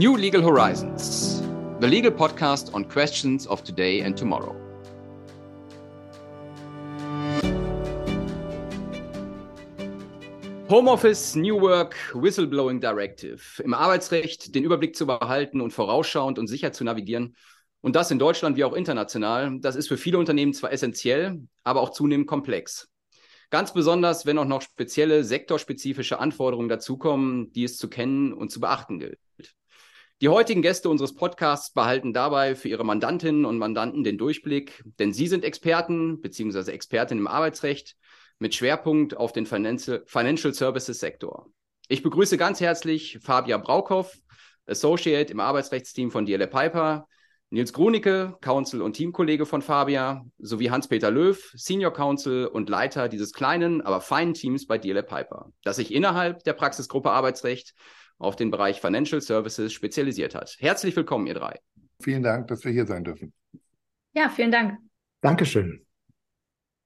New Legal Horizons, the legal podcast on questions of today and tomorrow. Homeoffice, New Work, Whistleblowing Directive. Im Arbeitsrecht den Überblick zu behalten und vorausschauend und sicher zu navigieren. Und das in Deutschland wie auch international. Das ist für viele Unternehmen zwar essentiell, aber auch zunehmend komplex. Ganz besonders, wenn auch noch spezielle sektorspezifische Anforderungen dazukommen, die es zu kennen und zu beachten gilt. Die heutigen Gäste unseres Podcasts behalten dabei für ihre Mandantinnen und Mandanten den Durchblick, denn sie sind Experten bzw. Expertinnen im Arbeitsrecht mit Schwerpunkt auf den Financial, Services Sektor. Ich begrüße ganz herzlich Fabia Braukhoff, Associate im Arbeitsrechtsteam von DLA Piper, Nils Grunicke, Counsel und Teamkollege von Fabia, sowie Hans-Peter Löw, Senior Counsel und Leiter dieses kleinen, aber feinen Teams bei DLA Piper, das sich innerhalb der Praxisgruppe Arbeitsrecht auf den Bereich Financial Services spezialisiert hat. Herzlich willkommen, ihr drei. Vielen Dank, dass wir hier sein dürfen. Ja, vielen Dank. Dankeschön.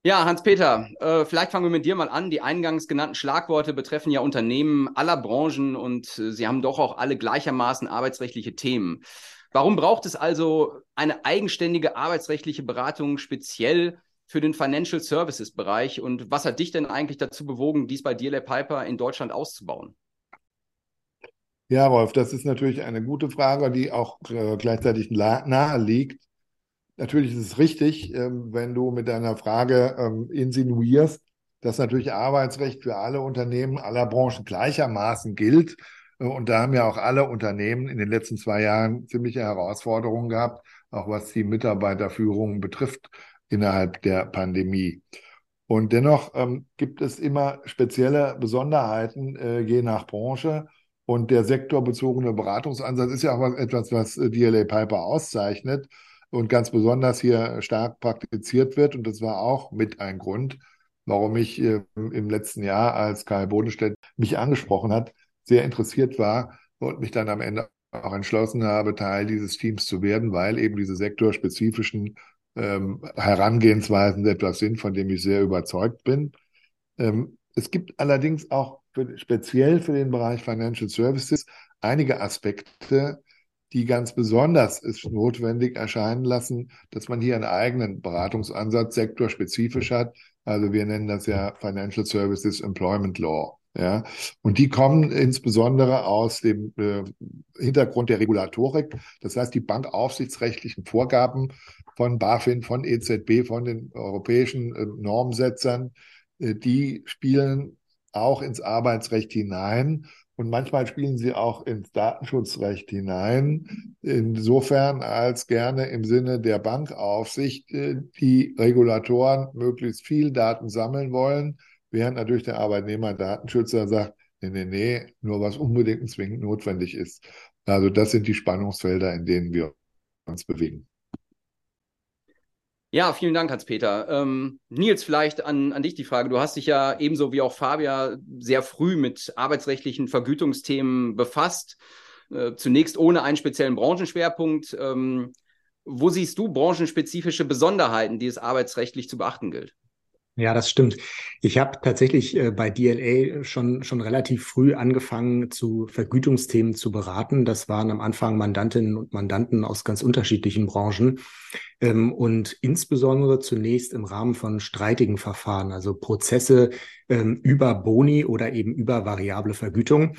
Ja, Hans-Peter, äh, vielleicht fangen wir mit dir mal an. Die eingangs genannten Schlagworte betreffen ja Unternehmen aller Branchen und äh, sie haben doch auch alle gleichermaßen arbeitsrechtliche Themen. Warum braucht es also eine eigenständige arbeitsrechtliche Beratung speziell für den Financial Services Bereich? Und was hat dich denn eigentlich dazu bewogen, dies bei DLA Piper in Deutschland auszubauen? Ja, Rolf, das ist natürlich eine gute Frage, die auch äh, gleichzeitig nahe liegt. Natürlich ist es richtig, ähm, wenn du mit deiner Frage ähm, insinuierst, dass natürlich Arbeitsrecht für alle Unternehmen aller Branchen gleichermaßen gilt und da haben ja auch alle Unternehmen in den letzten zwei Jahren ziemliche Herausforderungen gehabt, auch was die Mitarbeiterführung betrifft innerhalb der Pandemie. Und dennoch ähm, gibt es immer spezielle Besonderheiten äh, je nach Branche. Und der sektorbezogene Beratungsansatz ist ja auch etwas, was äh, DLA Piper auszeichnet und ganz besonders hier stark praktiziert wird. Und das war auch mit ein Grund, warum ich äh, im letzten Jahr, als Karl Bodenstedt mich angesprochen hat, sehr interessiert war und mich dann am Ende auch entschlossen habe, Teil dieses Teams zu werden, weil eben diese sektorspezifischen ähm, Herangehensweisen etwas sind, von dem ich sehr überzeugt bin. Ähm, es gibt allerdings auch für, speziell für den Bereich Financial Services einige Aspekte, die ganz besonders es notwendig erscheinen lassen, dass man hier einen eigenen Beratungsansatz sektorspezifisch hat. Also wir nennen das ja Financial Services Employment Law. Ja, und die kommen insbesondere aus dem äh, Hintergrund der Regulatorik, das heißt die bankaufsichtsrechtlichen Vorgaben von BaFin, von EZB, von den europäischen äh, Normsetzern, äh, die spielen auch ins Arbeitsrecht hinein und manchmal spielen sie auch ins Datenschutzrecht hinein, insofern als gerne im Sinne der Bankaufsicht äh, die Regulatoren möglichst viel Daten sammeln wollen während natürlich der Arbeitnehmer Datenschützer sagt, nee, nee, nee, nur was unbedingt und zwingend notwendig ist. Also das sind die Spannungsfelder, in denen wir uns bewegen. Ja, vielen Dank, Hans-Peter. Ähm, Nils, vielleicht an, an dich die Frage. Du hast dich ja ebenso wie auch Fabia sehr früh mit arbeitsrechtlichen Vergütungsthemen befasst. Äh, zunächst ohne einen speziellen Branchenschwerpunkt. Ähm, wo siehst du branchenspezifische Besonderheiten, die es arbeitsrechtlich zu beachten gilt? Ja, das stimmt. Ich habe tatsächlich äh, bei DLA schon, schon relativ früh angefangen, zu Vergütungsthemen zu beraten. Das waren am Anfang Mandantinnen und Mandanten aus ganz unterschiedlichen Branchen ähm, und insbesondere zunächst im Rahmen von streitigen Verfahren, also Prozesse ähm, über Boni oder eben über variable Vergütung.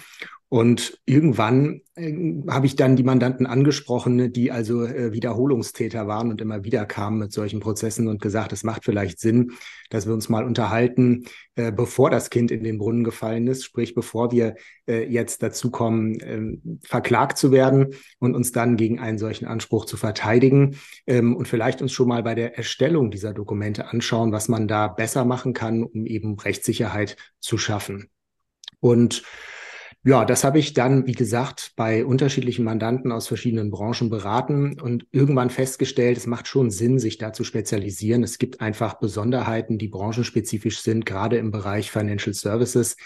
Und irgendwann äh, habe ich dann die Mandanten angesprochen, die also äh, Wiederholungstäter waren und immer wieder kamen mit solchen Prozessen und gesagt, es macht vielleicht Sinn, dass wir uns mal unterhalten, äh, bevor das Kind in den Brunnen gefallen ist, sprich bevor wir äh, jetzt dazu kommen, ähm, verklagt zu werden und uns dann gegen einen solchen Anspruch zu verteidigen ähm, und vielleicht uns schon mal bei der Erstellung dieser Dokumente anschauen, was man da besser machen kann, um eben Rechtssicherheit zu schaffen. Und ja, das habe ich dann, wie gesagt, bei unterschiedlichen Mandanten aus verschiedenen Branchen beraten und irgendwann festgestellt, es macht schon Sinn, sich da zu spezialisieren. Es gibt einfach Besonderheiten, die branchenspezifisch sind, gerade im Bereich Financial Services.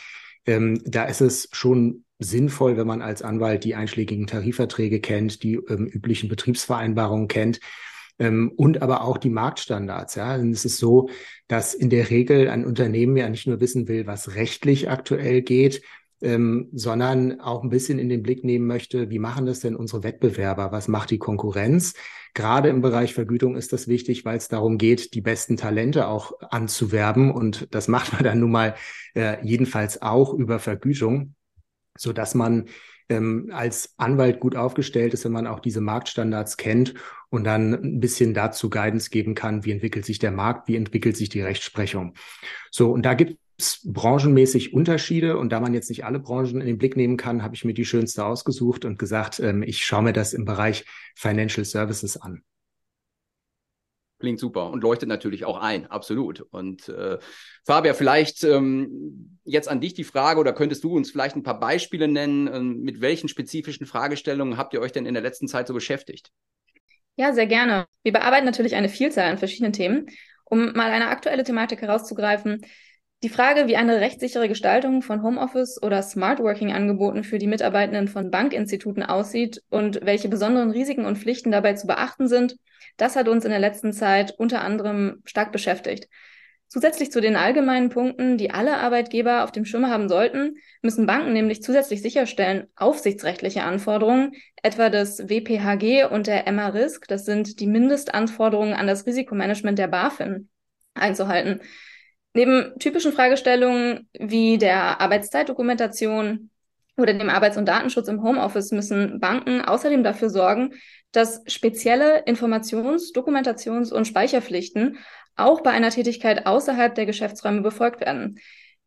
Ähm, da ist es schon sinnvoll, wenn man als Anwalt die einschlägigen Tarifverträge kennt, die ähm, üblichen Betriebsvereinbarungen kennt ähm, und aber auch die Marktstandards. Ja, und es ist so, dass in der Regel ein Unternehmen ja nicht nur wissen will, was rechtlich aktuell geht, ähm, sondern auch ein bisschen in den Blick nehmen möchte, wie machen das denn unsere Wettbewerber? Was macht die Konkurrenz? Gerade im Bereich Vergütung ist das wichtig, weil es darum geht, die besten Talente auch anzuwerben. Und das macht man dann nun mal äh, jedenfalls auch über Vergütung, so dass man ähm, als Anwalt gut aufgestellt ist, wenn man auch diese Marktstandards kennt und dann ein bisschen dazu Guidance geben kann, wie entwickelt sich der Markt, wie entwickelt sich die Rechtsprechung. So, und da gibt es branchenmäßig Unterschiede und da man jetzt nicht alle Branchen in den Blick nehmen kann, habe ich mir die schönste ausgesucht und gesagt, ähm, ich schaue mir das im Bereich Financial Services an. Klingt super und leuchtet natürlich auch ein, absolut. Und äh, Fabian, vielleicht ähm, jetzt an dich die Frage oder könntest du uns vielleicht ein paar Beispiele nennen, äh, mit welchen spezifischen Fragestellungen habt ihr euch denn in der letzten Zeit so beschäftigt? Ja, sehr gerne. Wir bearbeiten natürlich eine Vielzahl an verschiedenen Themen. Um mal eine aktuelle Thematik herauszugreifen, die Frage, wie eine rechtssichere Gestaltung von Homeoffice oder Smart Working Angeboten für die Mitarbeitenden von Bankinstituten aussieht und welche besonderen Risiken und Pflichten dabei zu beachten sind, das hat uns in der letzten Zeit unter anderem stark beschäftigt. Zusätzlich zu den allgemeinen Punkten, die alle Arbeitgeber auf dem Schirm haben sollten, müssen Banken nämlich zusätzlich sicherstellen, aufsichtsrechtliche Anforderungen, etwa des WPHG und der MA-Risk, das sind die Mindestanforderungen an das Risikomanagement der BaFin, einzuhalten. Neben typischen Fragestellungen wie der Arbeitszeitdokumentation oder dem Arbeits- und Datenschutz im Homeoffice müssen Banken außerdem dafür sorgen, dass spezielle Informations-, Dokumentations- und Speicherpflichten auch bei einer Tätigkeit außerhalb der Geschäftsräume befolgt werden.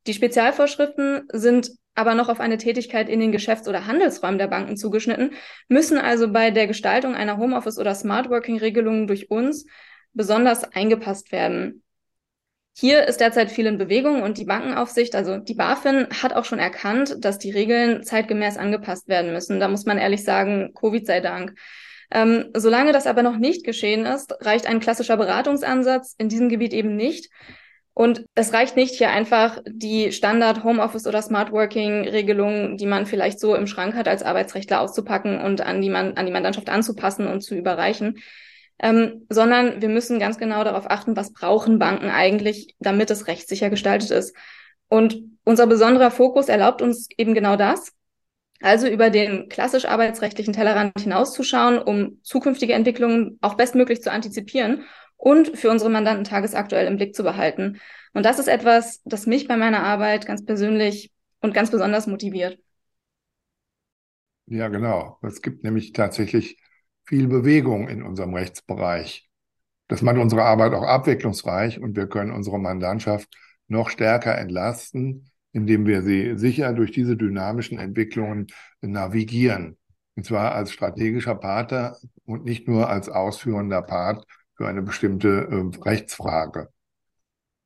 Die Spezialvorschriften sind aber noch auf eine Tätigkeit in den Geschäfts- oder Handelsräumen der Banken zugeschnitten, müssen also bei der Gestaltung einer Homeoffice- oder Smart Working-Regelung durch uns besonders eingepasst werden. Hier ist derzeit viel in Bewegung und die Bankenaufsicht, also die BaFin, hat auch schon erkannt, dass die Regeln zeitgemäß angepasst werden müssen. Da muss man ehrlich sagen, Covid sei Dank. Ähm, solange das aber noch nicht geschehen ist, reicht ein klassischer Beratungsansatz in diesem Gebiet eben nicht. Und es reicht nicht, hier einfach die Standard Homeoffice oder Smart Working Regelungen, die man vielleicht so im Schrank hat, als Arbeitsrechtler auszupacken und an die, man, an die Mandantschaft anzupassen und zu überreichen ähm, sondern wir müssen ganz genau darauf achten, was brauchen Banken eigentlich, damit es rechtssicher gestaltet ist. Und unser besonderer Fokus erlaubt uns eben genau das. Also über den klassisch arbeitsrechtlichen Tellerrand hinauszuschauen, um zukünftige Entwicklungen auch bestmöglich zu antizipieren und für unsere Mandanten tagesaktuell im Blick zu behalten. Und das ist etwas, das mich bei meiner Arbeit ganz persönlich und ganz besonders motiviert. Ja, genau. Es gibt nämlich tatsächlich viel Bewegung in unserem Rechtsbereich. Das macht unsere Arbeit auch abwechslungsreich und wir können unsere Mandantschaft noch stärker entlasten, indem wir sie sicher durch diese dynamischen Entwicklungen navigieren. Und zwar als strategischer Partner und nicht nur als ausführender Part für eine bestimmte äh, Rechtsfrage.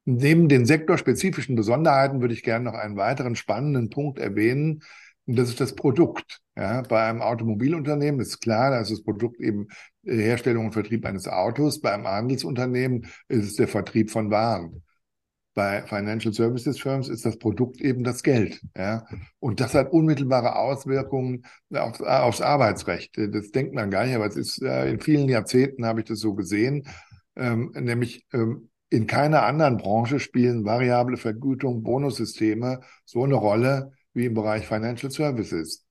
Neben den sektorspezifischen Besonderheiten würde ich gerne noch einen weiteren spannenden Punkt erwähnen, und das ist das Produkt. Ja, bei einem Automobilunternehmen ist klar, da ist das Produkt eben äh, Herstellung und Vertrieb eines Autos. Bei einem Handelsunternehmen ist es der Vertrieb von Waren. Bei Financial Services Firms ist das Produkt eben das Geld. Ja? Und das hat unmittelbare Auswirkungen auf, aufs Arbeitsrecht. Das denkt man gar nicht, aber es ist äh, in vielen Jahrzehnten habe ich das so gesehen, ähm, nämlich ähm, in keiner anderen Branche spielen variable Vergütung, Bonussysteme so eine Rolle wie im Bereich Financial Services.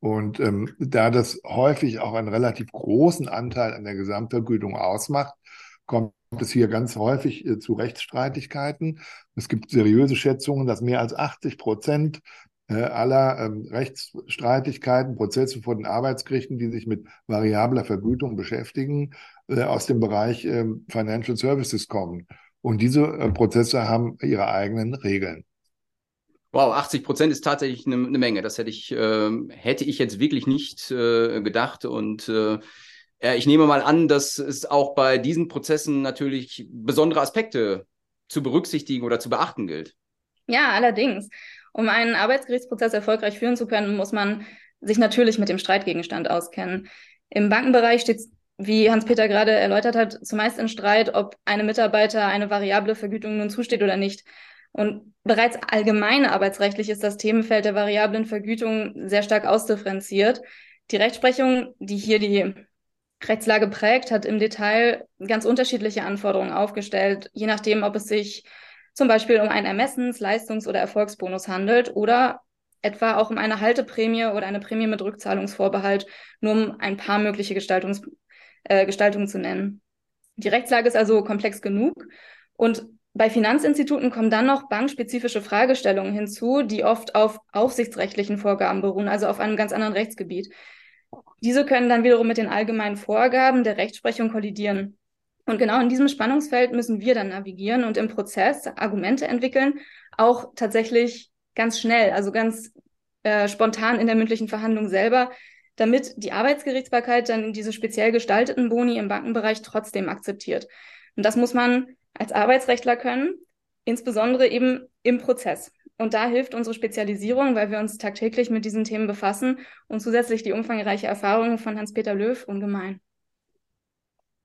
Und ähm, da das häufig auch einen relativ großen Anteil an der Gesamtvergütung ausmacht, kommt es hier ganz häufig äh, zu Rechtsstreitigkeiten. Es gibt seriöse Schätzungen, dass mehr als 80 Prozent äh, aller ähm, Rechtsstreitigkeiten, Prozesse vor den Arbeitsgerichten, die sich mit variabler Vergütung beschäftigen, äh, aus dem Bereich äh, Financial Services kommen. Und diese äh, Prozesse haben ihre eigenen Regeln. Wow, 80 Prozent ist tatsächlich eine, eine, Menge. Das hätte ich, äh, hätte ich jetzt wirklich nicht äh, gedacht. Und äh, ich nehme mal an, dass es auch bei diesen Prozessen natürlich besondere Aspekte zu berücksichtigen oder zu beachten gilt. Ja, allerdings. Um einen Arbeitsgerichtsprozess erfolgreich führen zu können, muss man sich natürlich mit dem Streitgegenstand auskennen. Im Bankenbereich steht wie Hans-Peter gerade erläutert hat, zumeist in Streit, ob einem Mitarbeiter eine variable Vergütung nun zusteht oder nicht. Und bereits allgemein arbeitsrechtlich ist das Themenfeld der variablen Vergütung sehr stark ausdifferenziert. Die Rechtsprechung, die hier die Rechtslage prägt, hat im Detail ganz unterschiedliche Anforderungen aufgestellt, je nachdem, ob es sich zum Beispiel um einen Ermessens-, Leistungs- oder Erfolgsbonus handelt oder etwa auch um eine Halteprämie oder eine Prämie mit Rückzahlungsvorbehalt, nur um ein paar mögliche Gestaltungs äh, Gestaltungen zu nennen. Die Rechtslage ist also komplex genug und bei Finanzinstituten kommen dann noch bankspezifische Fragestellungen hinzu, die oft auf aufsichtsrechtlichen Vorgaben beruhen, also auf einem ganz anderen Rechtsgebiet. Diese können dann wiederum mit den allgemeinen Vorgaben der Rechtsprechung kollidieren. Und genau in diesem Spannungsfeld müssen wir dann navigieren und im Prozess Argumente entwickeln, auch tatsächlich ganz schnell, also ganz äh, spontan in der mündlichen Verhandlung selber, damit die Arbeitsgerichtsbarkeit dann diese speziell gestalteten Boni im Bankenbereich trotzdem akzeptiert. Und das muss man als Arbeitsrechtler können, insbesondere eben im Prozess. Und da hilft unsere Spezialisierung, weil wir uns tagtäglich mit diesen Themen befassen und zusätzlich die umfangreiche Erfahrung von Hans-Peter Löw ungemein.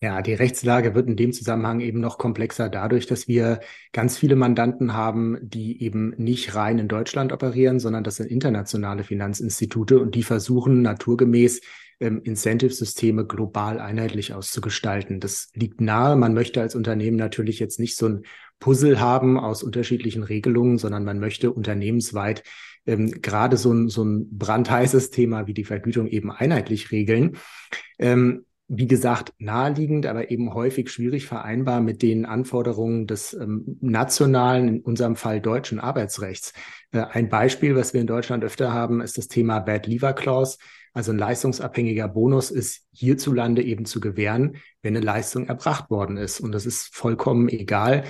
Ja, die Rechtslage wird in dem Zusammenhang eben noch komplexer dadurch, dass wir ganz viele Mandanten haben, die eben nicht rein in Deutschland operieren, sondern das sind internationale Finanzinstitute und die versuchen naturgemäß ähm, Incentive-Systeme global einheitlich auszugestalten. Das liegt nahe. Man möchte als Unternehmen natürlich jetzt nicht so ein Puzzle haben aus unterschiedlichen Regelungen, sondern man möchte unternehmensweit ähm, gerade so ein, so ein brandheißes Thema wie die Vergütung eben einheitlich regeln. Ähm, wie gesagt, naheliegend, aber eben häufig schwierig vereinbar mit den Anforderungen des ähm, nationalen, in unserem Fall deutschen Arbeitsrechts. Äh, ein Beispiel, was wir in Deutschland öfter haben, ist das Thema Bad Lever Clause. Also ein leistungsabhängiger Bonus ist hierzulande eben zu gewähren, wenn eine Leistung erbracht worden ist. Und das ist vollkommen egal,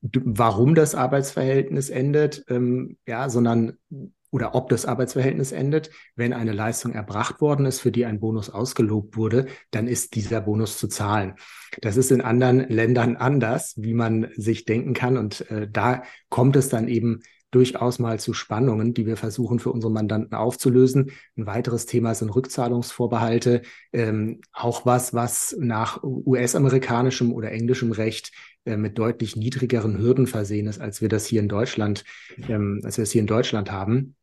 warum das Arbeitsverhältnis endet, ähm, ja, sondern oder ob das Arbeitsverhältnis endet. Wenn eine Leistung erbracht worden ist, für die ein Bonus ausgelobt wurde, dann ist dieser Bonus zu zahlen. Das ist in anderen Ländern anders, wie man sich denken kann. Und äh, da kommt es dann eben durchaus mal zu Spannungen, die wir versuchen für unsere Mandanten aufzulösen. Ein weiteres Thema sind Rückzahlungsvorbehalte, ähm, auch was, was nach US-amerikanischem oder englischem Recht äh, mit deutlich niedrigeren Hürden versehen ist, als wir das hier in Deutschland, ähm, als wir es hier in Deutschland haben.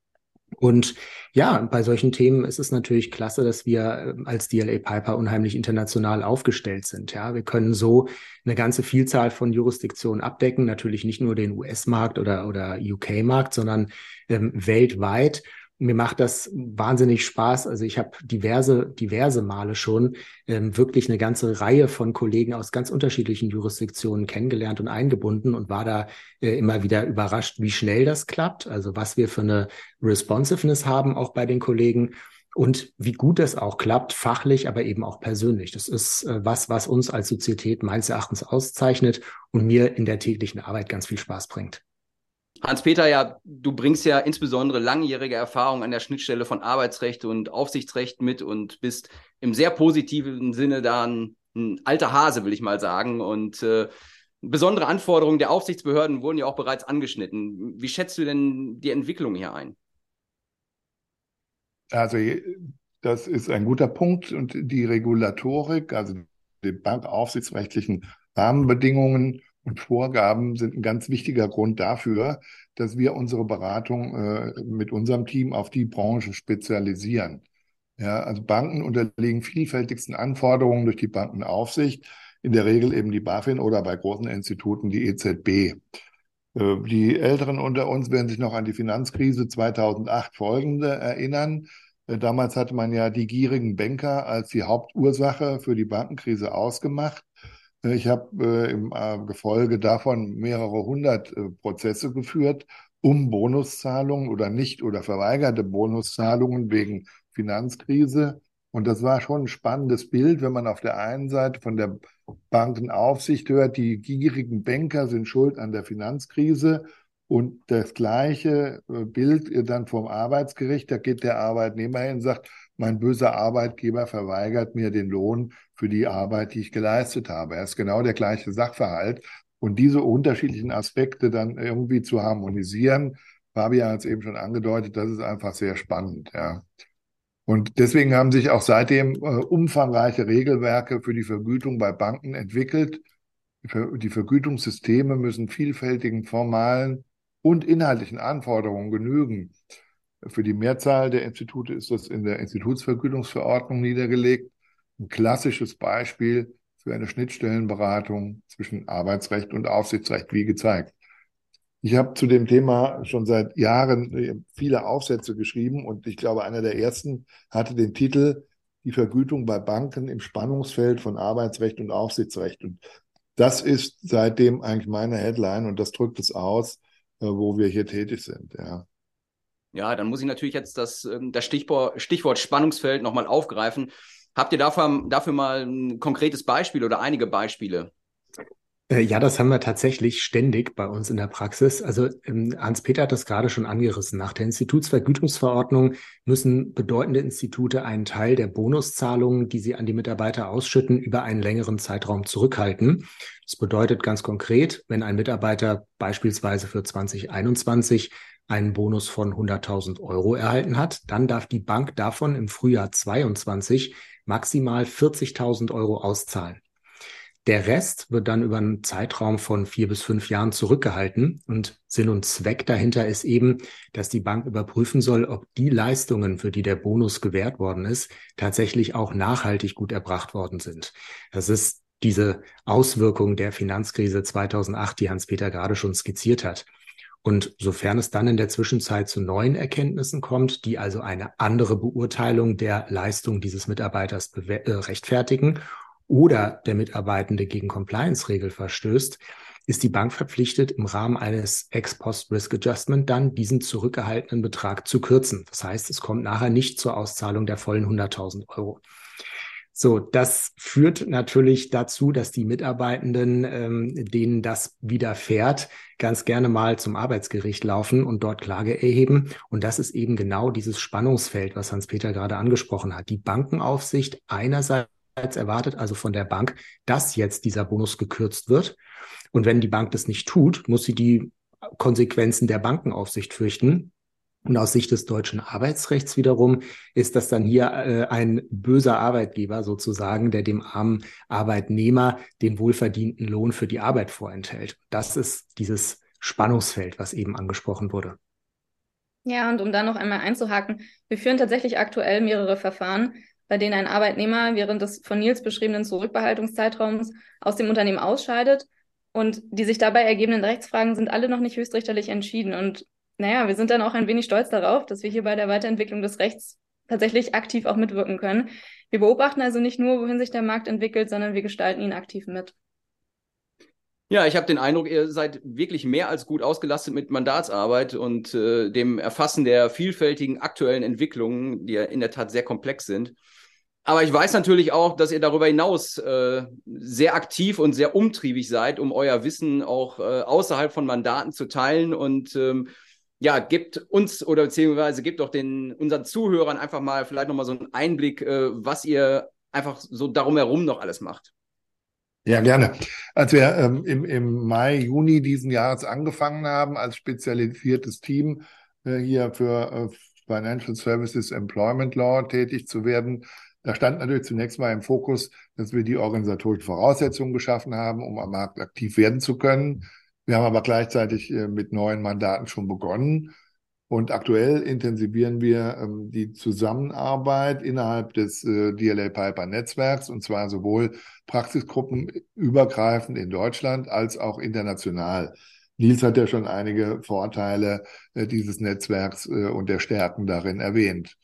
Und ja, bei solchen Themen ist es natürlich klasse, dass wir äh, als DLA Piper unheimlich international aufgestellt sind. Ja, wir können so eine ganze Vielzahl von Jurisdiktionen abdecken, natürlich nicht nur den US-Markt oder, oder UK-Markt, sondern ähm, weltweit mir macht das wahnsinnig Spaß. Also ich habe diverse, diverse Male schon ähm, wirklich eine ganze Reihe von Kollegen aus ganz unterschiedlichen Jurisdiktionen kennengelernt und eingebunden und war da äh, immer wieder überrascht, wie schnell das klappt. Also was wir für eine Responsiveness haben auch bei den Kollegen und wie gut das auch klappt, fachlich, aber eben auch persönlich. Das ist äh, was, was uns als Sozietät meines Erachtens auszeichnet und mir in der täglichen Arbeit ganz viel Spaß bringt. Hans-Peter, ja, du bringst ja insbesondere langjährige Erfahrung an der Schnittstelle von Arbeitsrecht und Aufsichtsrecht mit und bist im sehr positiven Sinne da ein, ein alter Hase, will ich mal sagen. Und äh, besondere Anforderungen der Aufsichtsbehörden wurden ja auch bereits angeschnitten. Wie schätzt du denn die Entwicklung hier ein? Also das ist ein guter Punkt und die Regulatorik, also die bankaufsichtsrechtlichen Rahmenbedingungen und Vorgaben sind ein ganz wichtiger Grund dafür, dass wir unsere Beratung äh, mit unserem Team auf die Branche spezialisieren. Ja, also Banken unterliegen vielfältigsten Anforderungen durch die Bankenaufsicht, in der Regel eben die BaFin oder bei großen Instituten die EZB. Äh, die Älteren unter uns werden sich noch an die Finanzkrise 2008 folgende erinnern. Äh, damals hatte man ja die gierigen Banker als die Hauptursache für die Bankenkrise ausgemacht. Ich habe äh, im äh, Gefolge davon mehrere hundert äh, Prozesse geführt, um Bonuszahlungen oder nicht oder verweigerte Bonuszahlungen wegen Finanzkrise. Und das war schon ein spannendes Bild, wenn man auf der einen Seite von der Bankenaufsicht hört, die gierigen Banker sind schuld an der Finanzkrise. Und das gleiche Bild dann vom Arbeitsgericht, da geht der Arbeitnehmer hin und sagt, mein böser Arbeitgeber verweigert mir den Lohn für die Arbeit, die ich geleistet habe. Er ist genau der gleiche Sachverhalt. Und diese unterschiedlichen Aspekte dann irgendwie zu harmonisieren, Fabian hat es eben schon angedeutet, das ist einfach sehr spannend, ja. Und deswegen haben sich auch seitdem äh, umfangreiche Regelwerke für die Vergütung bei Banken entwickelt. Die Vergütungssysteme müssen vielfältigen formalen und inhaltlichen Anforderungen genügen. Für die Mehrzahl der Institute ist das in der Institutsvergütungsverordnung niedergelegt. Ein klassisches Beispiel für eine Schnittstellenberatung zwischen Arbeitsrecht und Aufsichtsrecht, wie gezeigt. Ich habe zu dem Thema schon seit Jahren äh, viele Aufsätze geschrieben und ich glaube, einer der ersten hatte den Titel Die Vergütung bei Banken im Spannungsfeld von Arbeitsrecht und Aufsichtsrecht. Und das ist seitdem eigentlich meine Headline und das drückt es aus, äh, wo wir hier tätig sind. Ja. Ja, dann muss ich natürlich jetzt das, ähm, das Stichwort, Stichwort Spannungsfeld nochmal aufgreifen. Habt ihr dafür, dafür mal ein konkretes Beispiel oder einige Beispiele? Äh, ja, das haben wir tatsächlich ständig bei uns in der Praxis. Also ähm, Hans-Peter hat das gerade schon angerissen. Nach der Institutsvergütungsverordnung müssen bedeutende Institute einen Teil der Bonuszahlungen, die sie an die Mitarbeiter ausschütten, über einen längeren Zeitraum zurückhalten. Das bedeutet ganz konkret, wenn ein Mitarbeiter beispielsweise für 2021 einen Bonus von 100.000 Euro erhalten hat, dann darf die Bank davon im Frühjahr 22 maximal 40.000 Euro auszahlen. Der Rest wird dann über einen Zeitraum von vier bis fünf Jahren zurückgehalten und Sinn und Zweck dahinter ist eben, dass die Bank überprüfen soll, ob die Leistungen, für die der Bonus gewährt worden ist, tatsächlich auch nachhaltig gut erbracht worden sind. Das ist diese Auswirkung der Finanzkrise 2008, die Hans-Peter gerade schon skizziert hat. Und sofern es dann in der Zwischenzeit zu neuen Erkenntnissen kommt, die also eine andere Beurteilung der Leistung dieses Mitarbeiters äh, rechtfertigen oder der Mitarbeitende gegen Compliance-Regel verstößt, ist die Bank verpflichtet, im Rahmen eines Ex-Post-Risk-Adjustment dann diesen zurückgehaltenen Betrag zu kürzen. Das heißt, es kommt nachher nicht zur Auszahlung der vollen 100.000 Euro. So, das führt natürlich dazu, dass die Mitarbeitenden, ähm, denen das widerfährt, ganz gerne mal zum Arbeitsgericht laufen und dort Klage erheben. Und das ist eben genau dieses Spannungsfeld, was Hans-Peter gerade angesprochen hat. Die Bankenaufsicht einerseits erwartet also von der Bank, dass jetzt dieser Bonus gekürzt wird. Und wenn die Bank das nicht tut, muss sie die Konsequenzen der Bankenaufsicht fürchten. Und aus Sicht des deutschen Arbeitsrechts wiederum ist das dann hier äh, ein böser Arbeitgeber sozusagen, der dem armen Arbeitnehmer den wohlverdienten Lohn für die Arbeit vorenthält. Das ist dieses Spannungsfeld, was eben angesprochen wurde. Ja, und um da noch einmal einzuhaken, wir führen tatsächlich aktuell mehrere Verfahren, bei denen ein Arbeitnehmer während des von Nils beschriebenen Zurückbehaltungszeitraums aus dem Unternehmen ausscheidet. Und die sich dabei ergebenden Rechtsfragen sind alle noch nicht höchstrichterlich entschieden. Und naja, wir sind dann auch ein wenig stolz darauf, dass wir hier bei der Weiterentwicklung des Rechts tatsächlich aktiv auch mitwirken können. Wir beobachten also nicht nur, wohin sich der Markt entwickelt, sondern wir gestalten ihn aktiv mit. Ja, ich habe den Eindruck, ihr seid wirklich mehr als gut ausgelastet mit Mandatsarbeit und äh, dem Erfassen der vielfältigen aktuellen Entwicklungen, die ja in der Tat sehr komplex sind. Aber ich weiß natürlich auch, dass ihr darüber hinaus äh, sehr aktiv und sehr umtriebig seid, um euer Wissen auch äh, außerhalb von Mandaten zu teilen und ähm, ja, gibt uns oder beziehungsweise gibt auch den unseren Zuhörern einfach mal vielleicht nochmal so einen Einblick, äh, was ihr einfach so darum herum noch alles macht. Ja, gerne. Als wir ähm, im, im Mai, Juni diesen Jahres angefangen haben, als spezialisiertes Team äh, hier für äh, Financial Services Employment Law tätig zu werden, da stand natürlich zunächst mal im Fokus, dass wir die organisatorischen Voraussetzungen geschaffen haben, um am Markt aktiv werden zu können. Wir haben aber gleichzeitig äh, mit neuen Mandaten schon begonnen. Und aktuell intensivieren wir ähm, die Zusammenarbeit innerhalb des äh, DLA Piper Netzwerks und zwar sowohl Praxisgruppen übergreifend in Deutschland als auch international. Nils hat ja schon einige Vorteile äh, dieses Netzwerks äh, und der Stärken darin erwähnt.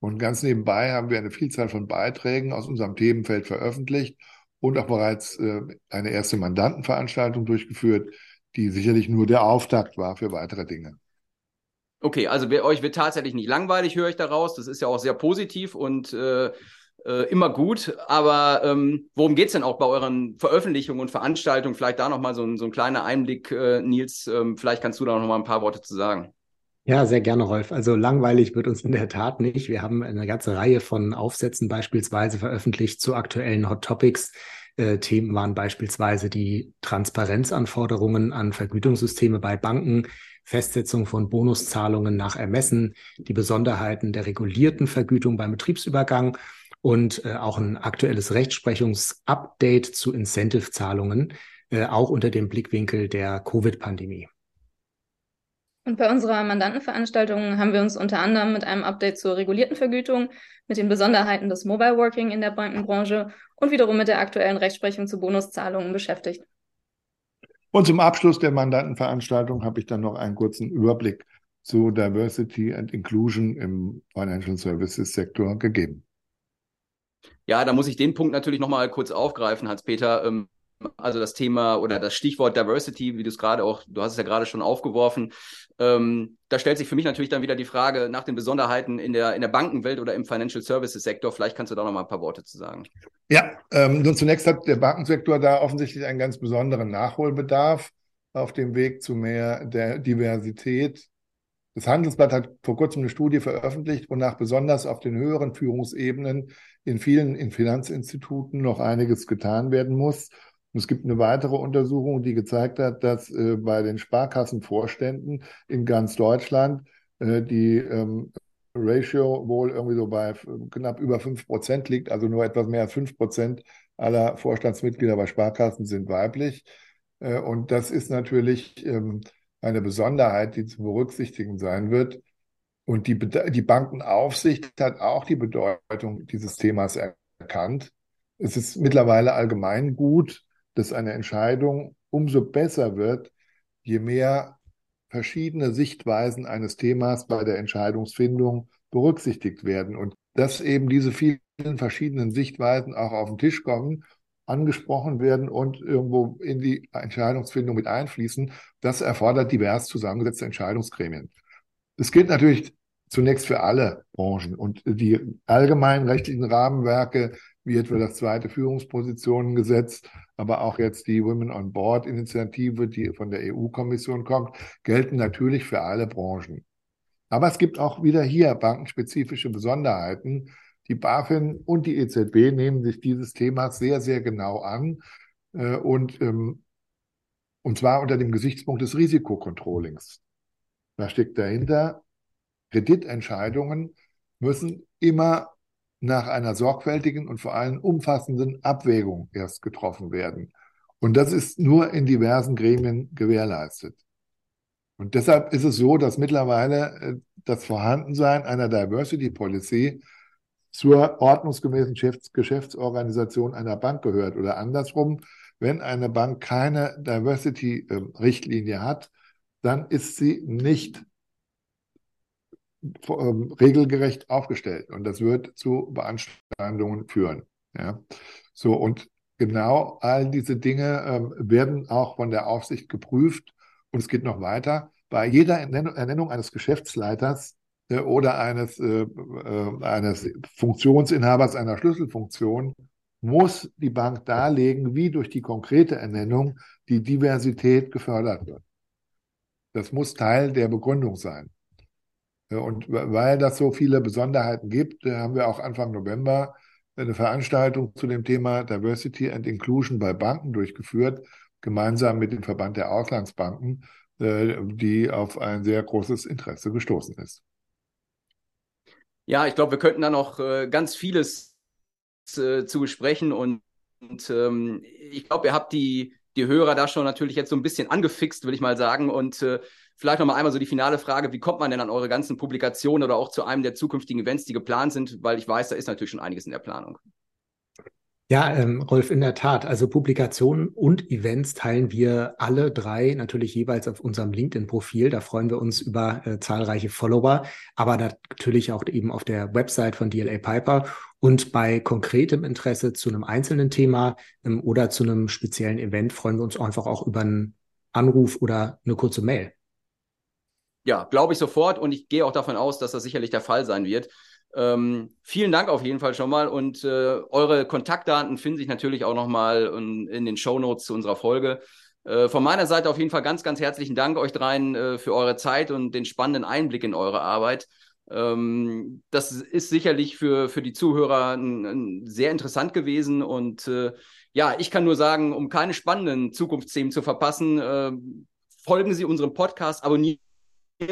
Und ganz nebenbei haben wir eine Vielzahl von Beiträgen aus unserem Themenfeld veröffentlicht und auch bereits äh, eine erste Mandantenveranstaltung durchgeführt, die sicherlich nur der Auftakt war für weitere Dinge. Okay, also euch wird tatsächlich nicht langweilig, höre ich daraus. Das ist ja auch sehr positiv und äh, äh, immer gut. Aber ähm, worum geht es denn auch bei euren Veröffentlichungen und Veranstaltungen? Vielleicht da nochmal so, ein, so ein kleiner Einblick, äh, Nils. Ähm, vielleicht kannst du da nochmal ein paar Worte zu sagen. Ja, sehr gerne, Rolf. Also langweilig wird uns in der Tat nicht. Wir haben eine ganze Reihe von Aufsätzen beispielsweise veröffentlicht zu aktuellen Hot Topics äh, Themen waren beispielsweise die Transparenzanforderungen an Vergütungssysteme bei Banken, Festsetzung von Bonuszahlungen nach Ermessen, die Besonderheiten der regulierten Vergütung beim Betriebsübergang und äh, auch ein aktuelles Rechtsprechungsupdate zu Incentive-Zahlungen, äh, auch unter dem Blickwinkel der Covid-Pandemie. Und bei unserer Mandantenveranstaltung haben wir uns unter anderem mit einem Update zur regulierten Vergütung, mit den Besonderheiten des Mobile Working in der Bankenbranche und wiederum mit der aktuellen Rechtsprechung zu Bonuszahlungen beschäftigt. Und zum Abschluss der Mandantenveranstaltung habe ich dann noch einen kurzen Überblick zu Diversity and Inclusion im Financial Services Sektor gegeben. Ja, da muss ich den Punkt natürlich nochmal kurz aufgreifen, Hans-Peter. Ähm, also das Thema oder das Stichwort Diversity, wie du es gerade auch, du hast es ja gerade schon aufgeworfen, ähm, da stellt sich für mich natürlich dann wieder die Frage nach den Besonderheiten in der, in der Bankenwelt oder im Financial Services Sektor. Vielleicht kannst du da noch mal ein paar Worte zu sagen. Ja, ähm, nun zunächst hat der Bankensektor da offensichtlich einen ganz besonderen Nachholbedarf auf dem Weg zu mehr der Diversität. Das Handelsblatt hat vor kurzem eine Studie veröffentlicht, wonach besonders auf den höheren Führungsebenen in vielen in Finanzinstituten noch einiges getan werden muss. Es gibt eine weitere Untersuchung, die gezeigt hat, dass äh, bei den Sparkassenvorständen in ganz Deutschland äh, die ähm, Ratio wohl irgendwie so bei knapp über 5 Prozent liegt, also nur etwas mehr als 5 Prozent aller Vorstandsmitglieder bei Sparkassen sind weiblich. Äh, und das ist natürlich ähm, eine Besonderheit, die zu berücksichtigen sein wird. Und die, die Bankenaufsicht hat auch die Bedeutung dieses Themas erkannt. Es ist mittlerweile allgemein gut, dass eine Entscheidung umso besser wird, je mehr verschiedene Sichtweisen eines Themas bei der Entscheidungsfindung berücksichtigt werden und dass eben diese vielen verschiedenen Sichtweisen auch auf den Tisch kommen, angesprochen werden und irgendwo in die Entscheidungsfindung mit einfließen, das erfordert divers zusammengesetzte Entscheidungsgremien. Das gilt natürlich zunächst für alle Branchen und die allgemeinen rechtlichen Rahmenwerke, wie etwa das zweite Führungspositionengesetz, aber auch jetzt die Women on Board Initiative, die von der EU-Kommission kommt, gelten natürlich für alle Branchen. Aber es gibt auch wieder hier bankenspezifische Besonderheiten. Die BaFin und die EZB nehmen sich dieses Themas sehr, sehr genau an äh, und, ähm, und zwar unter dem Gesichtspunkt des Risikokontrollings. Was steckt dahinter? Kreditentscheidungen müssen immer nach einer sorgfältigen und vor allem umfassenden Abwägung erst getroffen werden. Und das ist nur in diversen Gremien gewährleistet. Und deshalb ist es so, dass mittlerweile äh, das Vorhandensein einer Diversity Policy zur ordnungsgemäßen Geschäftsorganisation einer Bank gehört. Oder andersrum, wenn eine Bank keine Diversity-Richtlinie hat, dann ist sie nicht ähm, regelgerecht aufgestellt. Und das wird zu Beanstandungen führen. Ja. So, und genau all diese Dinge ähm, werden auch von der Aufsicht geprüft. Und es geht noch weiter. Bei jeder Ernennung eines Geschäftsleiters äh, oder eines, äh, äh, eines Funktionsinhabers einer Schlüsselfunktion muss die Bank darlegen, wie durch die konkrete Ernennung die Diversität gefördert wird. Das muss Teil der Begründung sein. Und weil das so viele Besonderheiten gibt, haben wir auch Anfang November eine Veranstaltung zu dem Thema Diversity and Inclusion bei Banken durchgeführt, gemeinsam mit dem Verband der Auslandsbanken, äh, die auf ein sehr großes Interesse gestoßen ist. Ja, ich glaube, wir könnten da noch äh, ganz vieles äh, zu besprechen und, und ähm, ich glaube, ihr habt die, die Hörer da schon natürlich jetzt so ein bisschen angefixt, will ich mal sagen. Und äh, vielleicht noch mal einmal so die finale Frage, wie kommt man denn an eure ganzen Publikationen oder auch zu einem der zukünftigen Events, die geplant sind? Weil ich weiß, da ist natürlich schon einiges in der Planung. Ja, ähm, Rolf, in der Tat. Also Publikationen und Events teilen wir alle drei natürlich jeweils auf unserem LinkedIn-Profil. Da freuen wir uns über äh, zahlreiche Follower, aber natürlich auch eben auf der Website von DLA Piper. Und bei konkretem Interesse zu einem einzelnen Thema ähm, oder zu einem speziellen Event freuen wir uns einfach auch über einen Anruf oder eine kurze Mail. Ja, glaube ich sofort und ich gehe auch davon aus, dass das sicherlich der Fall sein wird. Ähm, vielen Dank auf jeden Fall schon mal und äh, eure Kontaktdaten finden sich natürlich auch nochmal in, in den Show Notes zu unserer Folge. Äh, von meiner Seite auf jeden Fall ganz, ganz herzlichen Dank euch dreien äh, für eure Zeit und den spannenden Einblick in eure Arbeit. Ähm, das ist sicherlich für, für die Zuhörer ein, ein sehr interessant gewesen und äh, ja, ich kann nur sagen, um keine spannenden Zukunftsthemen zu verpassen, äh, folgen Sie unserem Podcast, abonnieren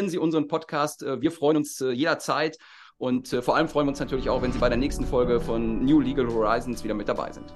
Sie unseren Podcast. Äh, wir freuen uns jederzeit und äh, vor allem freuen wir uns natürlich auch, wenn Sie bei der nächsten Folge von New Legal Horizons wieder mit dabei sind.